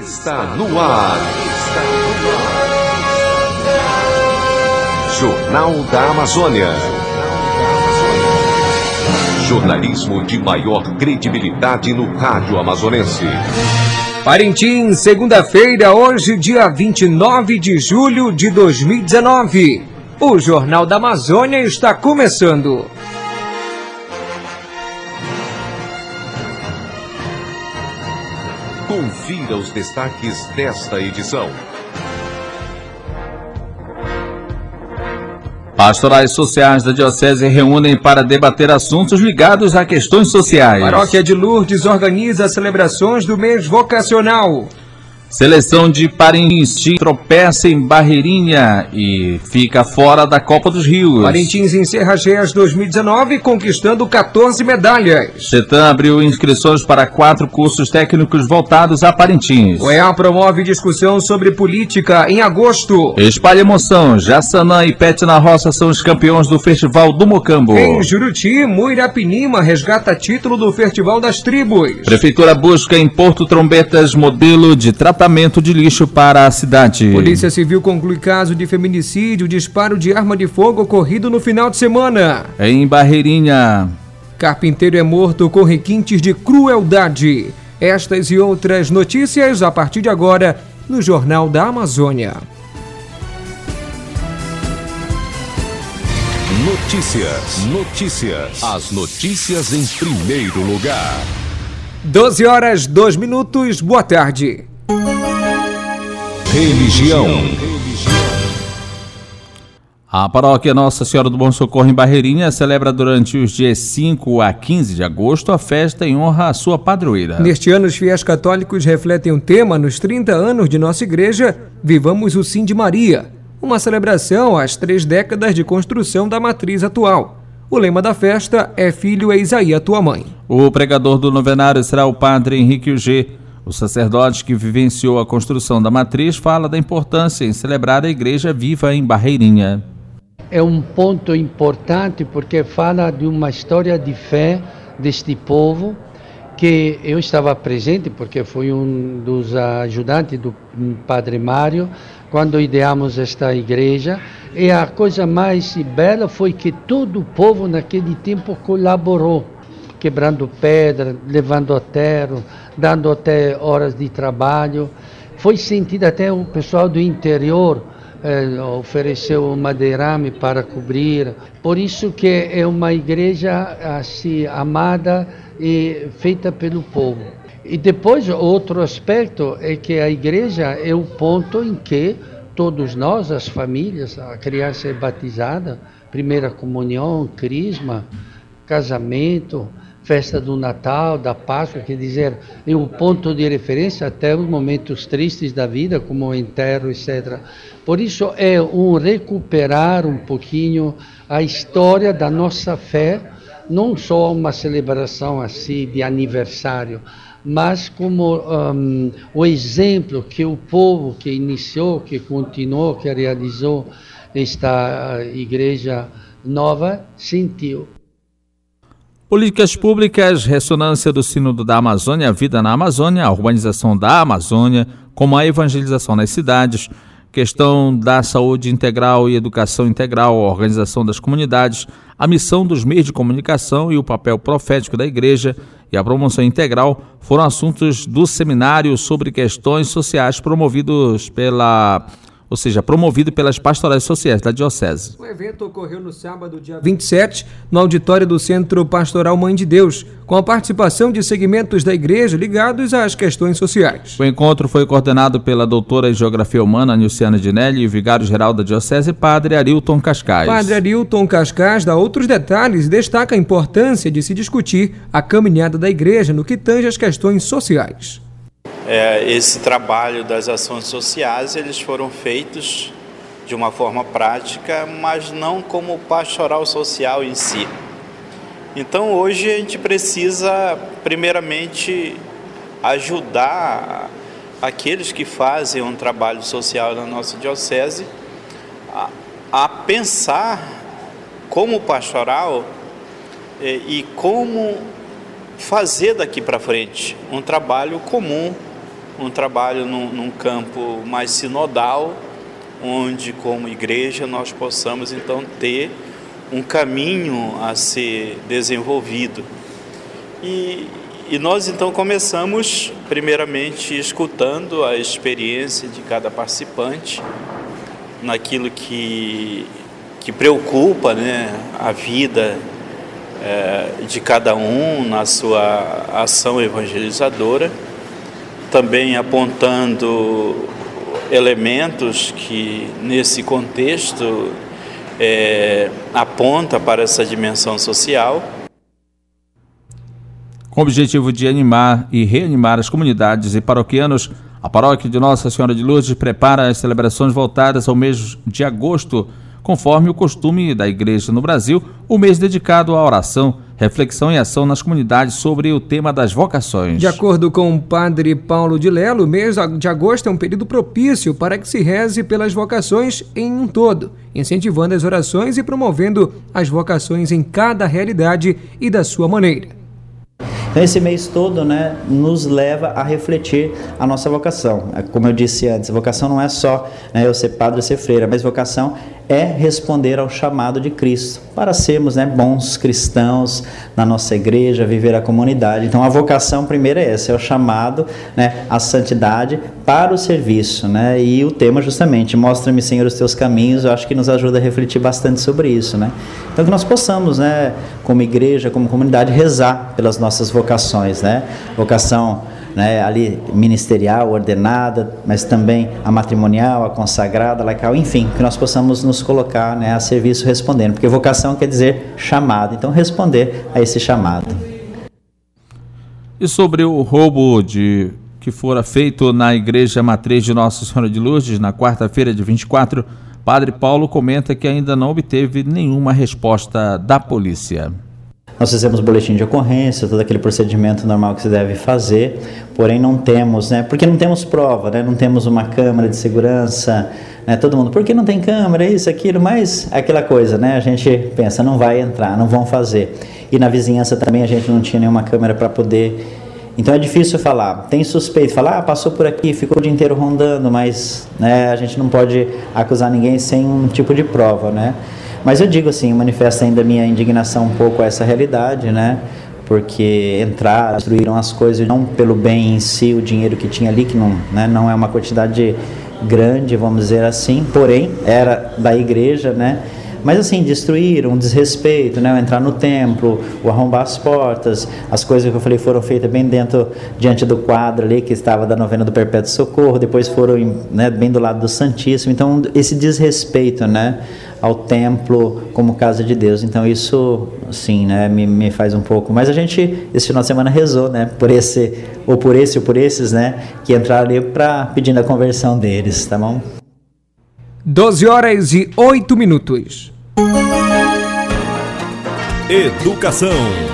Está no ar. Está no ar. Jornal da Amazônia. Jornalismo de maior credibilidade no rádio amazonense. Parintins, segunda-feira, hoje, dia 29 de julho de 2019. O Jornal da Amazônia está começando. Confira os destaques desta edição. Pastorais sociais da Diocese reúnem para debater assuntos ligados a questões sociais. Paróquia de Lourdes organiza celebrações do mês vocacional. Seleção de Parintins tropeça em Barreirinha e fica fora da Copa dos Rios. Parintins encerra GES 2019 conquistando 14 medalhas. CETAM abriu inscrições para quatro cursos técnicos voltados a Parintins. O EA promove discussão sobre política em agosto. Espalha emoção, Jassanã e Pet na Roça são os campeões do Festival do Mocambo. Em Juruti, Muirapinima resgata título do Festival das Tribos. Prefeitura busca em Porto Trombetas modelo de tratamento tratamento de lixo para a cidade. Polícia Civil conclui caso de feminicídio, disparo de arma de fogo ocorrido no final de semana. Em Barreirinha. Carpinteiro é morto com requintes de crueldade. Estas e outras notícias a partir de agora no Jornal da Amazônia. Notícias. Notícias. As notícias em primeiro lugar. 12 horas, 2 minutos. Boa tarde. Religião. A paróquia Nossa Senhora do Bom Socorro em Barreirinha celebra durante os dias 5 a 15 de agosto a festa em honra à sua padroeira. Neste ano, os fiéis católicos refletem o tema nos 30 anos de nossa igreja Vivamos o Sim de Maria, uma celebração às três décadas de construção da matriz atual. O lema da festa é Filho eis aí a tua mãe. O pregador do novenário será o padre Henrique Ugê. O sacerdote que vivenciou a construção da matriz fala da importância em celebrar a igreja viva em Barreirinha. É um ponto importante porque fala de uma história de fé deste povo que eu estava presente porque fui um dos ajudantes do Padre Mário quando ideamos esta igreja e a coisa mais bela foi que todo o povo naquele tempo colaborou quebrando pedra, levando aterro, dando até horas de trabalho. Foi sentido até o pessoal do interior eh, ofereceu madeirame para cobrir. Por isso que é uma igreja assim amada e feita pelo povo. E depois outro aspecto é que a igreja é o ponto em que todos nós, as famílias, a criança é batizada, primeira comunhão, crisma, casamento, festa do Natal, da Páscoa, quer dizer, é um ponto de referência até os momentos tristes da vida, como o enterro, etc. Por isso é um recuperar um pouquinho a história da nossa fé, não só uma celebração assim de aniversário, mas como um, o exemplo que o povo que iniciou, que continuou, que realizou esta uh, igreja nova sentiu. Políticas públicas, ressonância do Sínodo da Amazônia, vida na Amazônia, a urbanização da Amazônia, como a evangelização nas cidades, questão da saúde integral e educação integral, a organização das comunidades, a missão dos meios de comunicação e o papel profético da Igreja e a promoção integral foram assuntos do seminário sobre questões sociais promovidos pela ou seja, promovido pelas pastorais sociais da Diocese. O evento ocorreu no sábado, dia 27, no auditório do Centro Pastoral Mãe de Deus, com a participação de segmentos da igreja ligados às questões sociais. O encontro foi coordenado pela doutora em Geografia Humana, Nilciana Dinelli, e o vigário-geral da Diocese, Padre Arilton Cascais. Padre Arilton Cascais dá outros detalhes e destaca a importância de se discutir a caminhada da igreja no que tange às questões sociais é, esse trabalho das ações sociais eles foram feitos de uma forma prática, mas não como pastoral social em si. Então hoje a gente precisa primeiramente ajudar aqueles que fazem um trabalho social na nossa diocese a, a pensar como pastoral e, é, e como fazer daqui para frente um trabalho comum um trabalho num, num campo mais sinodal, onde, como igreja, nós possamos então ter um caminho a ser desenvolvido. E, e nós então começamos, primeiramente, escutando a experiência de cada participante naquilo que, que preocupa né, a vida é, de cada um na sua ação evangelizadora, também apontando elementos que, nesse contexto, é, aponta para essa dimensão social. Com o objetivo de animar e reanimar as comunidades e paroquianos, a paróquia de Nossa Senhora de Lourdes prepara as celebrações voltadas ao mês de agosto, conforme o costume da Igreja no Brasil, o mês dedicado à oração, reflexão e ação nas comunidades sobre o tema das vocações. De acordo com o padre Paulo de Lelo, o mês de agosto é um período propício para que se reze pelas vocações em um todo, incentivando as orações e promovendo as vocações em cada realidade e da sua maneira. Então, esse mês todo né, nos leva a refletir a nossa vocação. É, como eu disse antes, vocação não é só né, eu ser padre ou ser freira, mas vocação é responder ao chamado de Cristo para sermos né, bons cristãos na nossa igreja, viver a comunidade. Então a vocação primeira é essa, é o chamado né, à santidade para o serviço. Né? E o tema justamente, mostra-me Senhor os teus caminhos, eu acho que nos ajuda a refletir bastante sobre isso. Né? Então que nós possamos, né, como igreja, como comunidade, rezar pelas nossas vocações. Né? Vocação né, ali ministerial, ordenada, mas também a matrimonial, a consagrada, a laical, enfim, que nós possamos nos colocar né, a serviço respondendo, porque vocação quer dizer chamado, então responder a esse chamado. E sobre o roubo de que fora feito na igreja matriz de Nossa Senhora de Lourdes na quarta-feira de 24, Padre Paulo comenta que ainda não obteve nenhuma resposta da polícia. Nós fizemos boletim de ocorrência, todo aquele procedimento normal que se deve fazer, porém não temos, né? Porque não temos prova, né? Não temos uma câmera de segurança, né? Todo mundo, por que não tem câmera, isso, aquilo, mas aquela coisa, né? A gente pensa, não vai entrar, não vão fazer. E na vizinhança também a gente não tinha nenhuma câmera para poder então é difícil falar. Tem suspeito, falar, ah, passou por aqui, ficou o dia inteiro rondando, mas né, a gente não pode acusar ninguém sem um tipo de prova, né? Mas eu digo assim, manifesta ainda minha indignação um pouco a essa realidade, né? Porque entraram, destruíram as coisas não pelo bem em si, o dinheiro que tinha ali, que não, né, não é uma quantidade grande, vamos dizer assim, porém era da igreja, né? Mas assim, destruir, um desrespeito, né? Entrar no templo, o arrombar as portas, as coisas que eu falei foram feitas bem dentro, diante do quadro ali que estava da novena do Perpétuo Socorro, depois foram né, bem do lado do Santíssimo. Então, esse desrespeito, né? Ao templo como casa de Deus. Então, isso, sim, né? Me, me faz um pouco. Mas a gente, esse final de semana, rezou, né? Por esse, ou por esse, ou por esses, né? Que entraram ali para pedindo a conversão deles, tá bom? 12 horas e 8 minutos. Educação.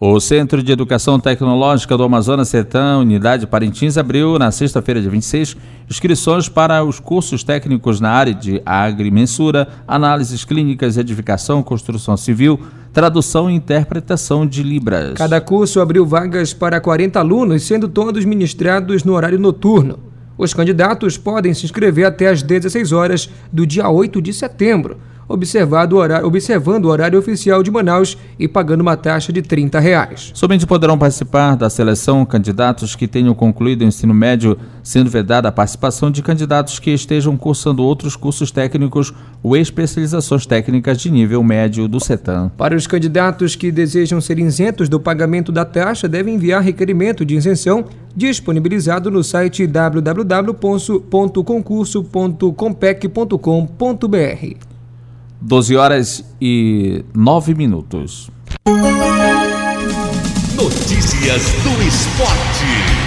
O Centro de Educação Tecnológica do Amazonas Sertão, Unidade Parintins, abriu na sexta-feira, dia 26, inscrições para os cursos técnicos na área de agrimensura, análises clínicas, edificação, construção civil, tradução e interpretação de Libras. Cada curso abriu vagas para 40 alunos, sendo todos ministrados no horário noturno. Os candidatos podem se inscrever até às 16 horas do dia 8 de setembro, observado o horário, observando o horário oficial de Manaus e pagando uma taxa de 30 reais. Somente poderão participar da seleção candidatos que tenham concluído o ensino médio, sendo vedada a participação de candidatos que estejam cursando outros cursos técnicos ou especializações técnicas de nível médio do CETAM. Para os candidatos que desejam ser isentos do pagamento da taxa, devem enviar requerimento de isenção disponibilizado no site www.concurso.compec.com.br. 12 horas e 9 minutos. Notícias do esporte.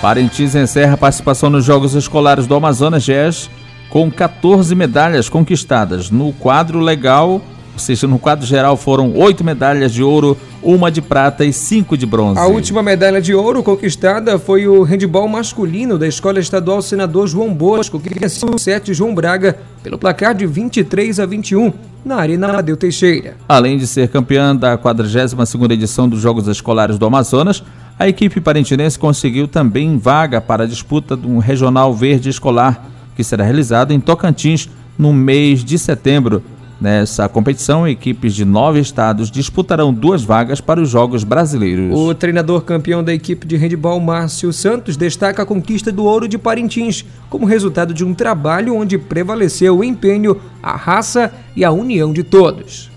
Parintins encerra a participação nos Jogos Escolares do Amazonas GES com 14 medalhas conquistadas no quadro legal Ou seja, no quadro geral foram oito medalhas de ouro, uma de prata e cinco de bronze. A última medalha de ouro conquistada foi o handebol masculino da Escola Estadual Senador João Bosco, que venceu o 7 João Braga pelo placar de 23 a 21 na Arena Amadeu Teixeira. Além de ser campeã da 42ª edição dos Jogos Escolares do Amazonas, a equipe parintinense conseguiu também vaga para a disputa do Regional Verde Escolar, que será realizado em Tocantins no mês de setembro. Nessa competição, equipes de nove estados disputarão duas vagas para os Jogos Brasileiros. O treinador campeão da equipe de handebol, Márcio Santos, destaca a conquista do ouro de Parintins como resultado de um trabalho onde prevaleceu o empenho, a raça e a união de todos.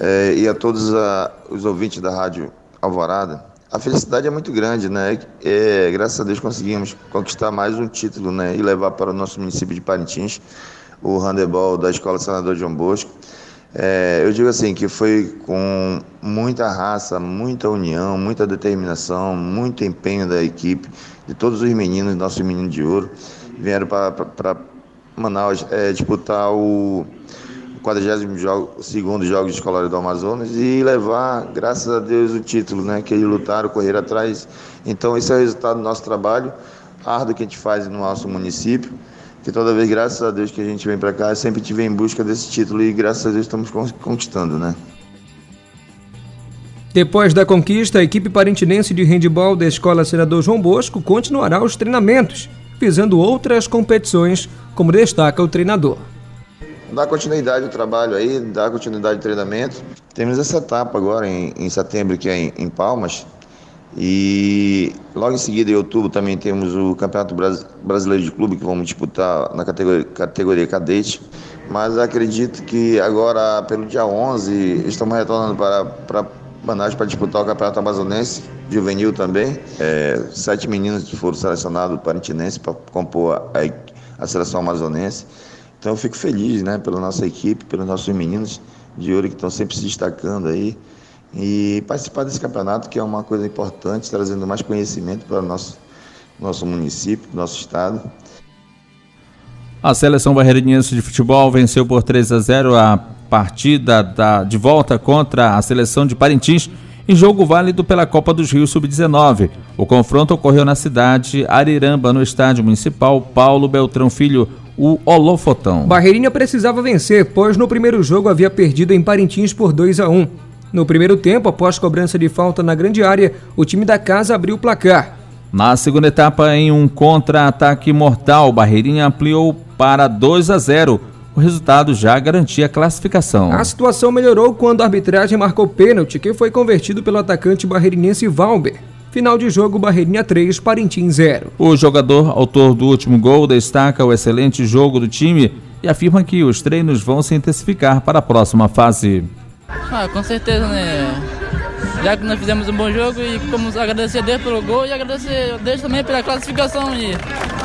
É, e a todos a, os ouvintes da Rádio Alvorada, a felicidade é muito grande, né? É, graças a Deus conseguimos conquistar mais um título, né? E levar para o nosso município de Parintins o handebol da Escola Senador João Bosco. É, eu digo assim que foi com muita raça, muita união, muita determinação, muito empenho da equipe, de todos os meninos, nossos meninos de ouro, vieram para Manaus é, disputar o 42 jogo, segundo Jogos Escolares do Amazonas e levar, graças a Deus, o título, né? Que eles lutaram, correram atrás. Então, esse é o resultado do nosso trabalho árduo que a gente faz no nosso município que toda vez, graças a Deus, que a gente vem para cá, sempre tive em busca desse título e graças a Deus estamos conquistando, né? Depois da conquista, a equipe parintinense de handebol da Escola Senador João Bosco continuará os treinamentos, visando outras competições, como destaca o treinador. Dá continuidade ao trabalho aí, dá continuidade ao treinamento. Temos essa etapa agora em, em setembro, que é em, em Palmas, e logo em seguida, em outubro, também temos o Campeonato Brasileiro de Clube, que vamos disputar na categoria, categoria cadete. Mas acredito que agora, pelo dia 11, estamos retornando para, para Manaus para disputar o Campeonato Amazonense, juvenil também. É, sete meninos foram selecionados parintinense para compor a, a seleção amazonense. Então eu fico feliz né, pela nossa equipe, pelos nossos meninos de ouro que estão sempre se destacando aí e participar desse campeonato, que é uma coisa importante, trazendo mais conhecimento para o nosso, nosso município, nosso estado. A seleção barreirinense de futebol venceu por 3 a 0 a partida da, de volta contra a seleção de Parintins em jogo válido pela Copa dos Rios Sub-19. O confronto ocorreu na cidade Ariramba, no estádio municipal Paulo Beltrão Filho, o Olofotão. Barreirinha precisava vencer, pois no primeiro jogo havia perdido em Parintins por 2 a 1. No primeiro tempo, após cobrança de falta na grande área, o time da casa abriu o placar. Na segunda etapa, em um contra-ataque mortal, Barreirinha ampliou para 2 a 0. O resultado já garantia a classificação. A situação melhorou quando a arbitragem marcou pênalti, que foi convertido pelo atacante barreirinense Valber. Final de jogo, Barreirinha 3, Parintins 0. O jogador, autor do último gol, destaca o excelente jogo do time e afirma que os treinos vão se intensificar para a próxima fase. Ah, com certeza, né? Já que nós fizemos um bom jogo e como agradecer a Deus pelo gol e agradecer a Deus também pela classificação e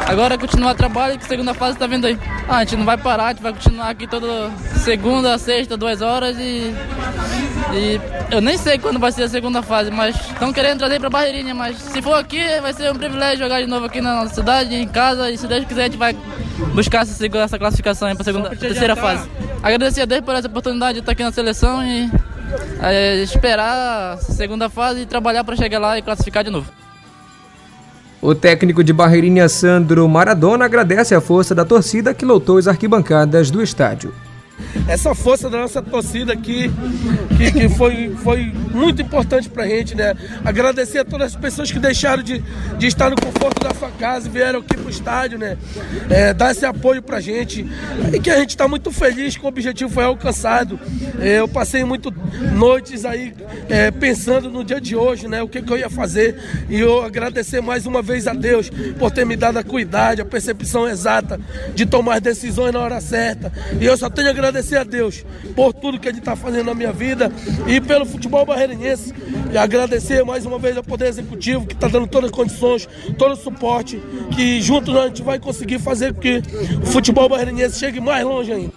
agora continuar trabalho que a segunda fase está vindo aí. Ah, a gente não vai parar, a gente vai continuar aqui toda segunda, sexta, duas horas e, e eu nem sei quando vai ser a segunda fase, mas estão querendo trazer para Barreirinha, mas se for aqui vai ser um privilégio jogar de novo aqui na nossa cidade, em casa e se Deus quiser a gente vai buscar essa, essa classificação para a segunda, terceira fase. Agradecer a Deus por essa oportunidade de estar aqui na seleção e é, esperar a segunda fase e trabalhar para chegar lá e classificar de novo. O técnico de Barreirinha Sandro Maradona agradece a força da torcida que lotou as arquibancadas do estádio essa força da nossa torcida aqui, que, que foi, foi muito importante pra gente, né? Agradecer a todas as pessoas que deixaram de, de estar no conforto da sua casa e vieram aqui pro estádio, né? É, dar esse apoio pra gente. E que a gente tá muito feliz que o objetivo foi alcançado. É, eu passei muito noites aí é, pensando no dia de hoje, né? O que, que eu ia fazer. E eu agradecer mais uma vez a Deus por ter me dado a cuidade, a percepção exata de tomar decisões na hora certa. E eu só tenho a agradecer agradecer a Deus por tudo que Ele está fazendo na minha vida e pelo futebol barreirense. E agradecer mais uma vez ao Poder Executivo que está dando todas as condições, todo o suporte, que juntos a gente vai conseguir fazer com que o futebol barreirense chegue mais longe ainda.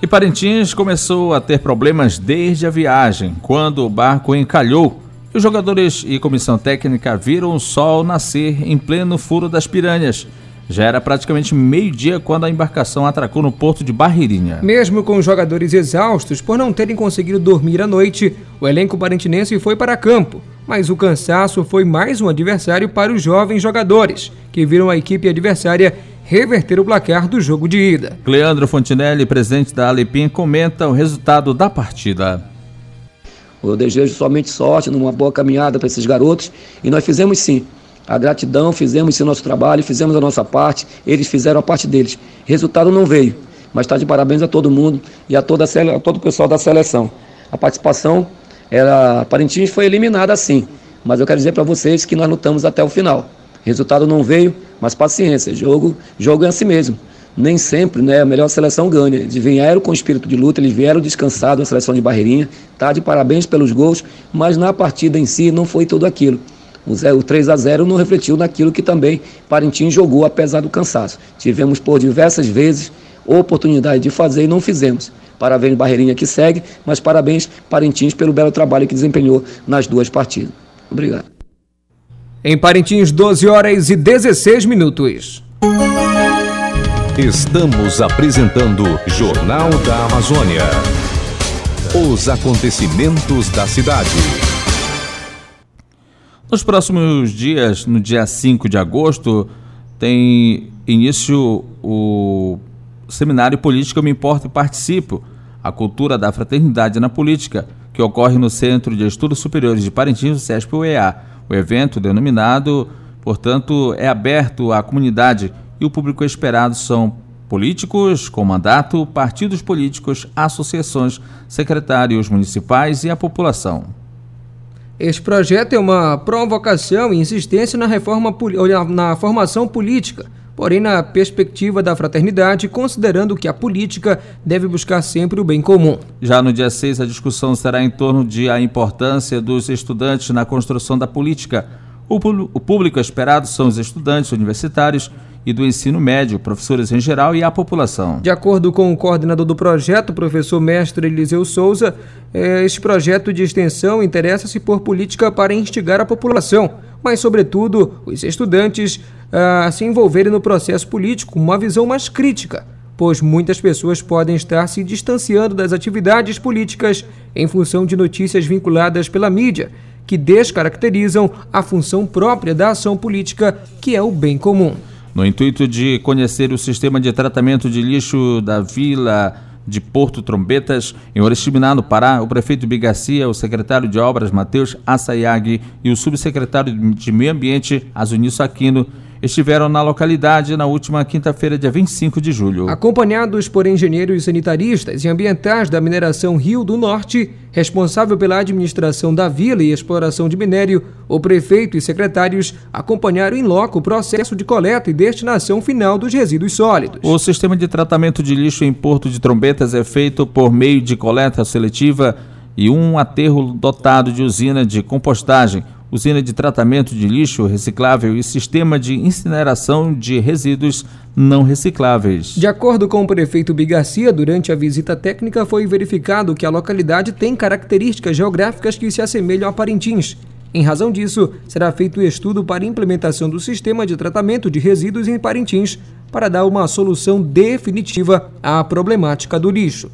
E Parintins começou a ter problemas desde a viagem, quando o barco encalhou. E os jogadores e comissão técnica viram o sol nascer em pleno furo das piranhas Já era praticamente meio-dia quando a embarcação atracou no porto de Barreirinha. Mesmo com os jogadores exaustos por não terem conseguido dormir à noite, o elenco parentinense foi para campo. Mas o cansaço foi mais um adversário para os jovens jogadores, que viram a equipe adversária reverter o placar do jogo de ida. Cleandro Fontinelli, presidente da Alepim, comenta o resultado da partida. Eu desejo somente sorte numa boa caminhada para esses garotos e nós fizemos sim a gratidão, fizemos esse nosso trabalho, fizemos a nossa parte, eles fizeram a parte deles. Resultado não veio, mas está de parabéns a todo mundo e a, toda a, a todo o pessoal da seleção. A participação, era, Parintins foi eliminada sim, mas eu quero dizer para vocês que nós lutamos até o final. Resultado não veio, mas paciência, jogo, jogo é assim mesmo. Nem sempre né, a melhor seleção ganha. Eles vieram com espírito de luta, eles vieram descansados, a seleção de Barreirinha. Tá de parabéns pelos gols, mas na partida em si não foi tudo aquilo. O 3 a 0 não refletiu naquilo que também Parintins jogou, apesar do cansaço. Tivemos por diversas vezes oportunidade de fazer e não fizemos. Parabéns, Barreirinha, que segue, mas parabéns, Parintins, pelo belo trabalho que desempenhou nas duas partidas. Obrigado. Em Parintins, 12 horas e 16 minutos. Estamos apresentando Jornal da Amazônia. Os acontecimentos da cidade. Nos próximos dias, no dia 5 de agosto, tem início o seminário Política Eu Me Importo e Participo, a cultura da fraternidade na política, que ocorre no Centro de Estudos Superiores de Parintins, CESP-UEA. O evento, denominado, portanto, é aberto à comunidade e o público esperado são políticos com mandato, partidos políticos, associações, secretários municipais e a população. Este projeto é uma provocação e insistência na reforma na formação política, porém na perspectiva da fraternidade, considerando que a política deve buscar sempre o bem comum. Já no dia 6, a discussão será em torno de a importância dos estudantes na construção da política. O público esperado são os estudantes universitários e do ensino médio, professores em geral e a população. De acordo com o coordenador do projeto, professor mestre Eliseu Souza, eh, este projeto de extensão interessa-se por política para instigar a população, mas, sobretudo, os estudantes a se envolverem no processo político com uma visão mais crítica, pois muitas pessoas podem estar se distanciando das atividades políticas em função de notícias vinculadas pela mídia que descaracterizam a função própria da ação política, que é o bem comum. No intuito de conhecer o sistema de tratamento de lixo da Vila de Porto Trombetas, em Oriximiná, no Pará, o prefeito Bigacia, o secretário de Obras Matheus Assayag e o subsecretário de Meio Ambiente Azunilson Aquino estiveram na localidade na última quinta-feira, dia 25 de julho. Acompanhados por engenheiros sanitaristas e ambientais da mineração Rio do Norte, responsável pela administração da vila e exploração de minério, o prefeito e secretários acompanharam em loco o processo de coleta e destinação final dos resíduos sólidos. O sistema de tratamento de lixo em Porto de Trombetas é feito por meio de coleta seletiva e um aterro dotado de usina de compostagem usina de tratamento de lixo reciclável e sistema de incineração de resíduos não recicláveis. De acordo com o prefeito Bigarcia, durante a visita técnica foi verificado que a localidade tem características geográficas que se assemelham a Parintins. Em razão disso, será feito o estudo para implementação do sistema de tratamento de resíduos em Parintins para dar uma solução definitiva à problemática do lixo.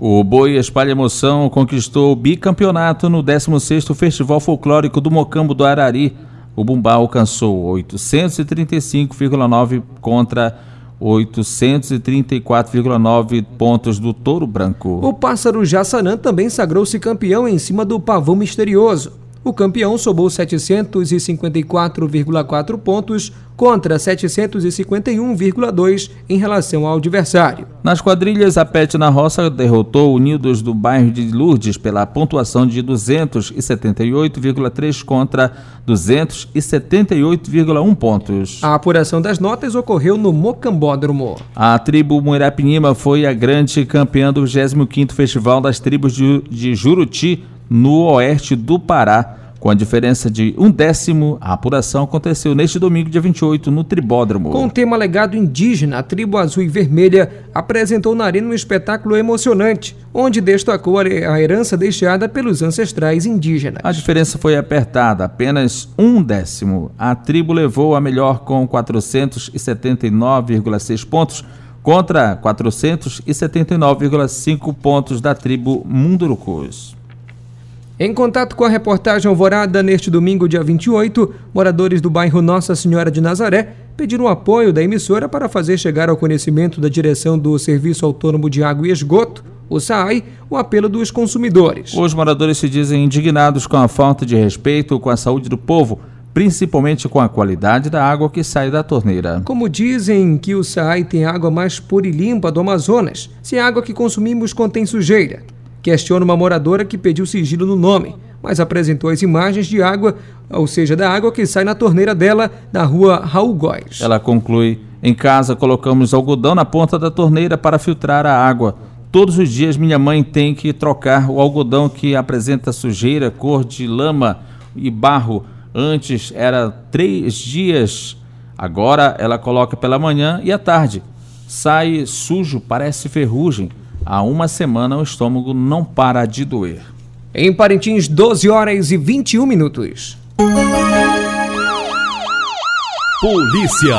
O Boi Espalha Emoção conquistou o bicampeonato no 16º Festival Folclórico do Mocambo do Arari. O Bumbá alcançou 835,9 contra 834,9 pontos do Touro Branco. O Pássaro Jassanã também sagrou-se campeão em cima do Pavão Misterioso. O campeão somou 754,4 pontos contra 751,2 em relação ao adversário. Nas quadrilhas, a Pet na Roça derrotou Unidos do bairro de Lourdes pela pontuação de 278,3 contra 278,1 pontos. A apuração das notas ocorreu no Mocambódromo. A tribo Muirapinima foi a grande campeã do 25º Festival das Tribos de, de Juruti, no oeste do Pará Com a diferença de um décimo, a apuração aconteceu neste domingo, dia 28, no Tribódromo. Com o tema legado indígena, a tribo azul e vermelha apresentou na arena um espetáculo emocionante, onde destacou a herança deixada pelos ancestrais indígenas. A diferença foi apertada, apenas um décimo. A tribo levou a melhor com 479,6 pontos contra 479,5 pontos da tribo Mundurucus. Em contato com a reportagem Alvorada, neste domingo, dia 28, moradores do bairro Nossa Senhora de Nazaré pediram apoio da emissora para fazer chegar ao conhecimento da direção do Serviço Autônomo de Água e Esgoto, o SAAI, o apelo dos consumidores. Os moradores se dizem indignados com a falta de respeito com a saúde do povo, principalmente com a qualidade da água que sai da torneira. Como dizem que o SAAI tem água mais pura e limpa do Amazonas, se a água que consumimos contém sujeira. Questiona uma moradora que pediu sigilo no nome, mas apresentou as imagens de água, ou seja, da água que sai na torneira dela na rua Raul Góes. Ela conclui: Em casa colocamos algodão na ponta da torneira para filtrar a água. Todos os dias minha mãe tem que trocar o algodão que apresenta sujeira, cor de lama e barro. Antes era três dias, agora ela coloca pela manhã e à tarde. Sai sujo, parece ferrugem. Há uma semana o estômago não para de doer. Em Parintins, 12 horas e 21 minutos. Polícia.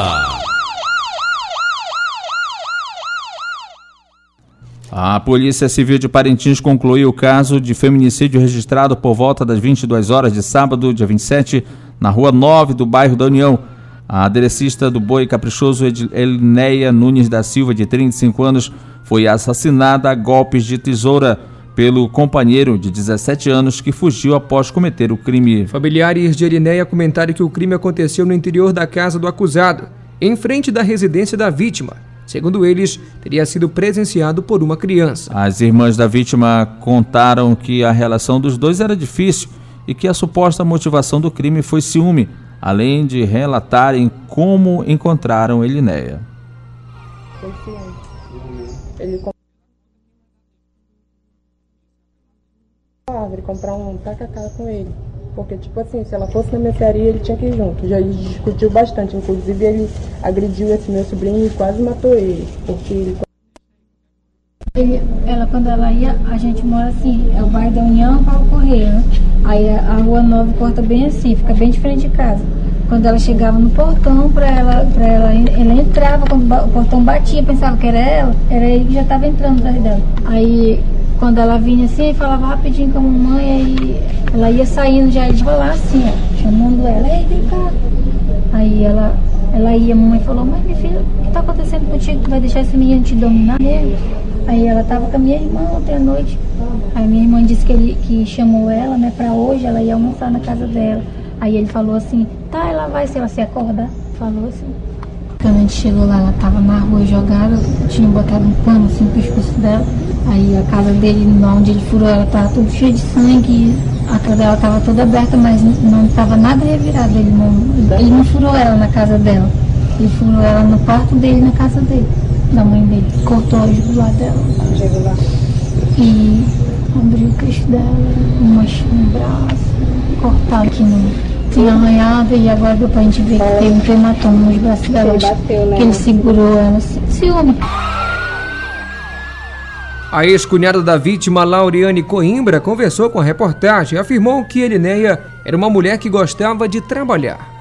A Polícia Civil de Parintins concluiu o caso de feminicídio registrado por volta das 22 horas de sábado, dia 27, na rua 9 do bairro da União. A aderecista do boi caprichoso Elineia Nunes da Silva, de 35 anos, foi assassinada a golpes de tesoura pelo companheiro de 17 anos que fugiu após cometer o crime. Familiares de Elineia comentaram que o crime aconteceu no interior da casa do acusado, em frente da residência da vítima. Segundo eles, teria sido presenciado por uma criança. As irmãs da vítima contaram que a relação dos dois era difícil e que a suposta motivação do crime foi ciúme além de relatarem como encontraram Elinéia. Ele árvore, comprar um tacacá com ele. Porque, tipo assim, se ela fosse na mercearia, ele tinha que ir junto. Já discutiu bastante. Inclusive, ele agrediu esse meu sobrinho e quase matou ele. Porque ele... ele ela, quando ela ia, a gente mora assim, é o bairro da União para o Correio, né? Aí a rua nova corta bem assim, fica bem de frente de casa. Quando ela chegava no portão, para ela, pra ela, ela entrava, quando o portão batia, pensava que era ela, era ele que já estava entrando atrás dela. Aí quando ela vinha assim, falava rapidinho com a mamãe, aí ela ia saindo já de lá assim, ó, chamando ela, ei, vem cá. Aí ela, ela ia, a mamãe falou, mas minha filha, o que está acontecendo contigo? Tu vai deixar esse menino te dominar mesmo? Aí ela tava com a minha irmã ontem à noite. Aí minha irmã disse que ele que chamou ela, né, pra hoje, ela ia almoçar na casa dela. Aí ele falou assim, tá, ela vai se ela se acordar. Falou assim. Quando a gente chegou lá, ela tava na rua jogada, tinha botado um pano assim no pescoço dela. Aí a casa dele, onde ele furou, ela tava tudo cheia de sangue. A casa dela tava toda aberta, mas não tava nada revirado. Ele não, ele não furou ela na casa dela. Ele furou ela no quarto dele, na casa dele da mãe dele. Cortou a jugular dela. Jugular. E abriu o queixo dela, manchou no braço, cortado aqui no. Tinha arranhado e agora deu pra gente ver que teve um hematoma nos braços dela. Bateu, né? Que ele segurou ela. Ciúme. A ex-cunhada da vítima, Lauriane Coimbra, conversou com a reportagem e afirmou que Elineia era uma mulher que gostava de trabalhar.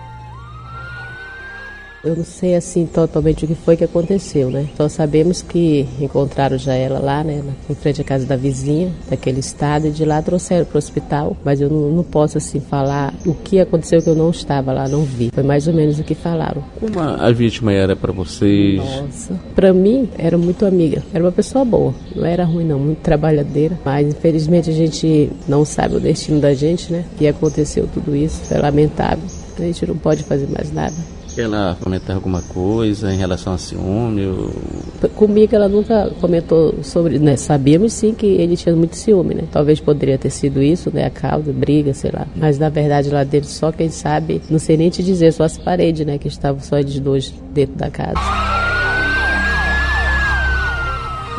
Eu não sei assim totalmente o que foi que aconteceu, né? Só sabemos que encontraram já ela lá, né? Em frente à casa da vizinha, daquele estado, e de lá trouxeram para o hospital. Mas eu não, não, posso assim falar o que aconteceu que eu não estava lá, não vi. Foi mais ou menos o que falaram. Como a vítima era para vocês? Nossa, para mim era muito amiga. Era uma pessoa boa, não era ruim não, muito trabalhadeira. Mas infelizmente a gente não sabe o destino da gente, né? E aconteceu tudo isso, foi lamentável. A gente não pode fazer mais nada ela comentar alguma coisa em relação a ciúme? Ou... Comigo ela nunca comentou sobre, né? Sabíamos sim que ele tinha muito ciúme, né? Talvez poderia ter sido isso, né? A causa, briga, sei lá. Mas na verdade lá dentro só quem sabe, não sei nem te dizer, só as paredes, né? Que estavam só eles dois dentro da casa.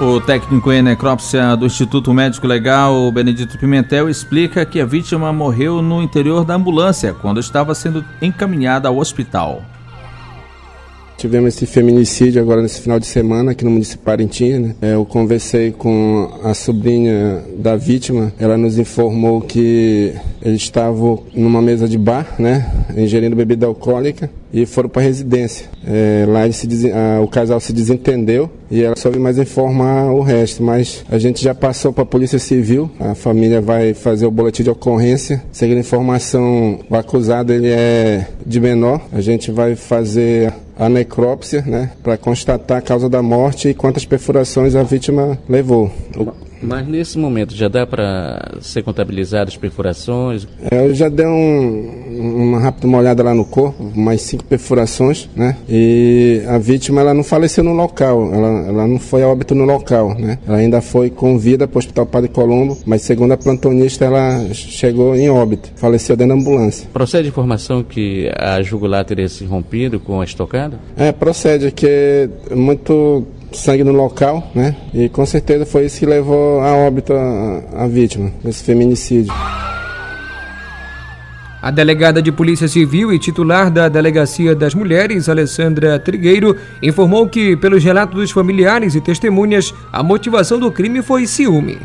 O técnico em necrópsia do Instituto Médico Legal, Benedito Pimentel, explica que a vítima morreu no interior da ambulância quando estava sendo encaminhada ao hospital. Tivemos esse feminicídio agora nesse final de semana aqui no município Parentinha. Né? É, eu conversei com a sobrinha da vítima. Ela nos informou que eles estavam numa mesa de bar, né, ingerindo bebida alcoólica e foram para a residência. É, lá se, o casal se desentendeu e ela soube mais informar o resto, mas a gente já passou para a Polícia Civil. A família vai fazer o boletim de ocorrência. Seguindo informação, o acusado ele é de menor. A gente vai fazer a necrópsia, né, para constatar a causa da morte e quantas perfurações a vítima levou. Mas nesse momento já dá para ser contabilizado as perfurações? É, eu já dei um, uma rápida uma olhada lá no corpo, mais cinco perfurações, né? E a vítima ela não faleceu no local, ela, ela não foi a óbito no local, né? Ela ainda foi com vida para o Hospital Padre Colombo, mas segundo a plantonista ela chegou em óbito, faleceu dentro da ambulância. Procede informação que a jugular teria se rompido com a estocada? É, procede, que muito sangue no local, né? E com certeza foi isso que levou a óbito a, a vítima, esse feminicídio. A delegada de Polícia Civil e titular da Delegacia das Mulheres, Alessandra Trigueiro, informou que, pelos relatos dos familiares e testemunhas, a motivação do crime foi ciúme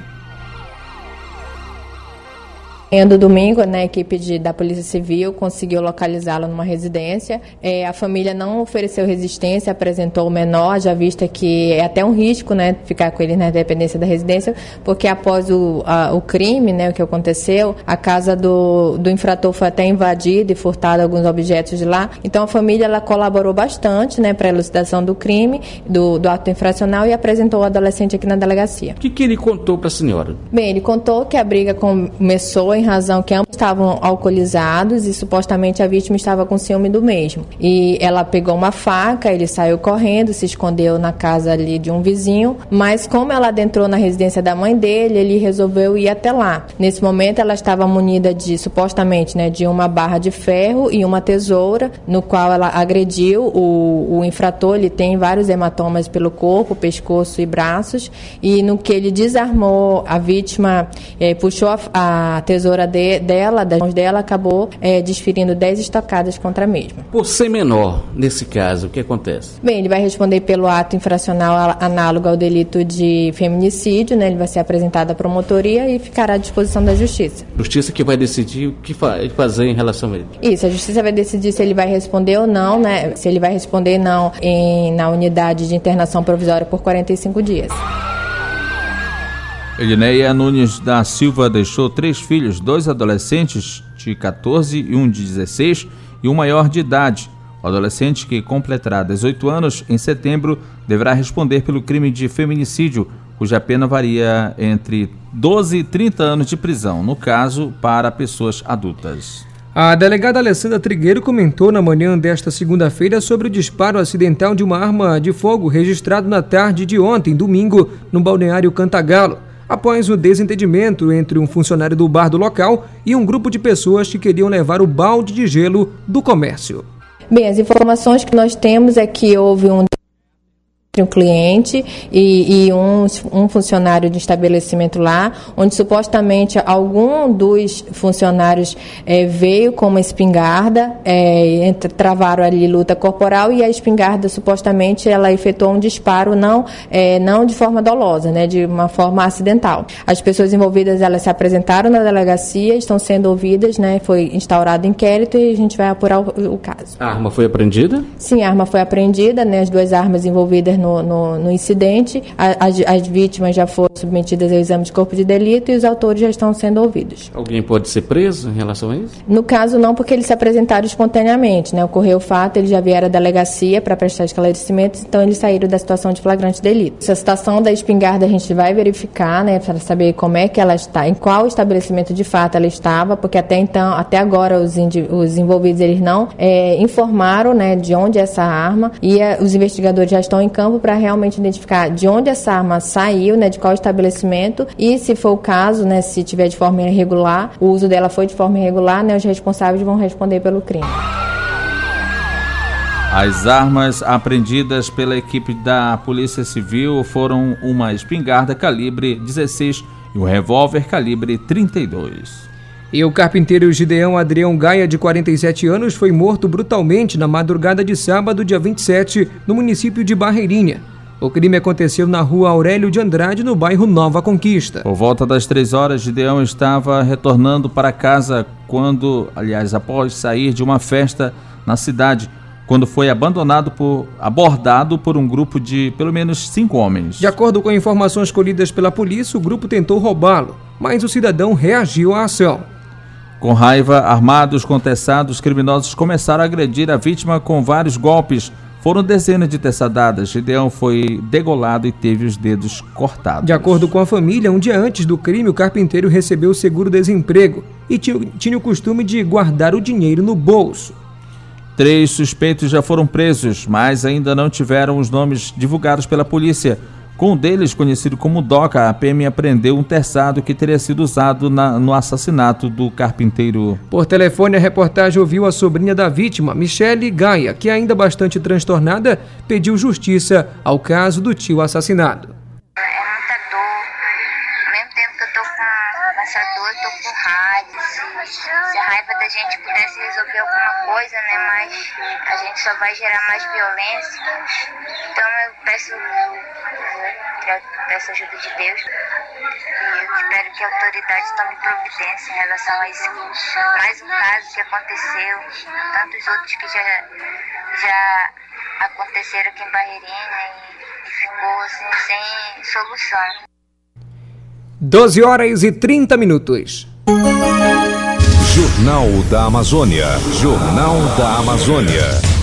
manhã do domingo, né, a equipe de, da Polícia Civil conseguiu localizá-lo numa residência. É, a família não ofereceu resistência, apresentou o menor, já vista que é até um risco, né, ficar com ele na dependência da residência, porque após o, a, o crime, né, o que aconteceu, a casa do, do infrator foi até invadida e furtada alguns objetos de lá. Então a família ela colaborou bastante, né, para a elucidação do crime, do, do ato infracional e apresentou o adolescente aqui na delegacia. O que, que ele contou para a senhora? Bem, ele contou que a briga começou em razão que ambos estavam alcoolizados e supostamente a vítima estava com ciúme do mesmo. E ela pegou uma faca, ele saiu correndo, se escondeu na casa ali de um vizinho, mas como ela adentrou na residência da mãe dele, ele resolveu ir até lá. Nesse momento ela estava munida de supostamente, né, de uma barra de ferro e uma tesoura, no qual ela agrediu o, o infrator, ele tem vários hematomas pelo corpo, pescoço e braços, e no que ele desarmou a vítima, eh, puxou a, a tesoura tesoura de, dela, das mãos dela, acabou é, desferindo 10 estocadas contra a mesma. Por ser menor, nesse caso, o que acontece? Bem, ele vai responder pelo ato infracional análogo ao delito de feminicídio, né? Ele vai ser apresentado à promotoria e ficará à disposição da justiça. Justiça que vai decidir o que fazer em relação a ele. Isso, a justiça vai decidir se ele vai responder ou não, né? Se ele vai responder não em, na unidade de internação provisória por 45 dias. Elineia Nunes da Silva deixou três filhos, dois adolescentes de 14 e um de 16 e um maior de idade. O adolescente que completará 18 anos em setembro deverá responder pelo crime de feminicídio, cuja pena varia entre 12 e 30 anos de prisão, no caso, para pessoas adultas. A delegada Alessandra Trigueiro comentou na manhã desta segunda-feira sobre o disparo acidental de uma arma de fogo registrado na tarde de ontem, domingo, no balneário Cantagalo após o desentendimento entre um funcionário do bar do local e um grupo de pessoas que queriam levar o balde de gelo do comércio. Bem, as informações que nós temos é que houve um um cliente e, e um, um, funcionário de estabelecimento lá, onde supostamente algum dos funcionários é, veio com uma espingarda, é, travaram ali luta corporal e a espingarda supostamente ela efetuou um disparo não, é, não de forma dolosa, né, de uma forma acidental. As pessoas envolvidas elas se apresentaram na delegacia, estão sendo ouvidas, né, foi instaurado inquérito e a gente vai apurar o, o caso. A arma foi apreendida? Sim, a arma foi apreendida, né, as duas armas envolvidas no, no, no incidente. A, as, as, vítimas já foram submetidas ao exame de corpo de delito e os autores já estão sendo ouvidos. Alguém pode ser preso em relação a isso? No caso, não, porque eles se apresentaram espontaneamente. Né? Ocorreu o fato, eles já vieram à delegacia para prestar esclarecimentos, então eles saíram da situação de flagrante delito. Essa situação da espingarda a gente vai verificar, né, para saber como é que ela está, em qual estabelecimento de fato ela estava, porque até então, até agora, os, os envolvidos eles não é, informaram né, de onde é essa arma e a, os investigadores já estão em campo para realmente identificar de onde essa arma saiu, né, de qual estabelecimento e, se for o caso, né, se tiver de forma irregular, o uso dela foi de forma irregular, né, os responsáveis vão responder pelo crime. As armas apreendidas pela equipe da Polícia Civil foram uma espingarda calibre 16 e um revólver calibre 32. E o carpinteiro Gideão Adrião Gaia, de 47 anos, foi morto brutalmente na madrugada de sábado, dia 27, no município de Barreirinha. O crime aconteceu na rua Aurélio de Andrade, no bairro Nova Conquista. Por volta das três horas, Gideão estava retornando para casa quando, aliás, após sair de uma festa na cidade, quando foi abandonado por abordado por um grupo de pelo menos cinco homens. De acordo com informações colhidas pela polícia, o grupo tentou roubá-lo, mas o cidadão reagiu à ação. Com raiva, armados, contestados, criminosos começaram a agredir a vítima com vários golpes. Foram dezenas de teçadadas. Gideão foi degolado e teve os dedos cortados. De acordo com a família, um dia antes do crime, o carpinteiro recebeu o seguro-desemprego e tinha, tinha o costume de guardar o dinheiro no bolso. Três suspeitos já foram presos, mas ainda não tiveram os nomes divulgados pela polícia. Com um deles, conhecido como Doca, a PM apreendeu um terçado que teria sido usado na, no assassinato do carpinteiro. Por telefone, a reportagem ouviu a sobrinha da vítima, Michele Gaia, que, ainda bastante transtornada, pediu justiça ao caso do tio assassinado. essa dor, tô com raiva. Se, se, a raiva da gente pudesse resolver alguma coisa, né? Mas a gente só vai gerar mais violência. Então eu peço, eu peço ajuda de Deus. E eu espero que a autoridade tome providência em relação a isso. Mais um caso que aconteceu, tantos outros que já, já aconteceram aqui em Barreirinha e, e ficou assim sem solução. 12 horas e 30 minutos. Jornal da Amazônia. Jornal da Amazônia.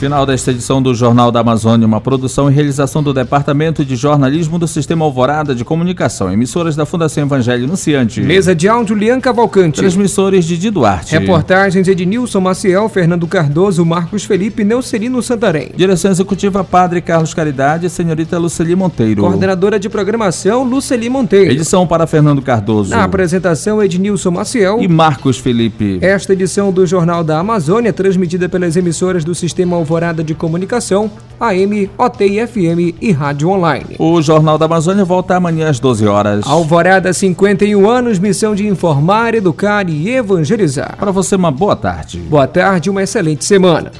Final desta edição do Jornal da Amazônia, uma produção e realização do Departamento de Jornalismo do Sistema Alvorada de Comunicação, emissoras da Fundação Evangelho Anunciante. Mesa de áudio Lian Cavalcante. Transmissores de Duarte. Reportagens Ednilson Maciel, Fernando Cardoso, Marcos Felipe, Neucelino Santarém. Direção Executiva Padre Carlos Caridade e Senhorita Luceli Monteiro. Coordenadora de Programação Luceli Monteiro. Edição para Fernando Cardoso. Na apresentação Ednilson Maciel e Marcos Felipe. Esta edição do Jornal da Amazônia, transmitida pelas emissoras do Sistema Alvorada Alvorada de Comunicação, AM, OTI FM e Rádio Online. O Jornal da Amazônia volta amanhã às 12 horas. Alvorada, 51 anos, missão de informar, educar e evangelizar. Para você, uma boa tarde. Boa tarde, uma excelente semana.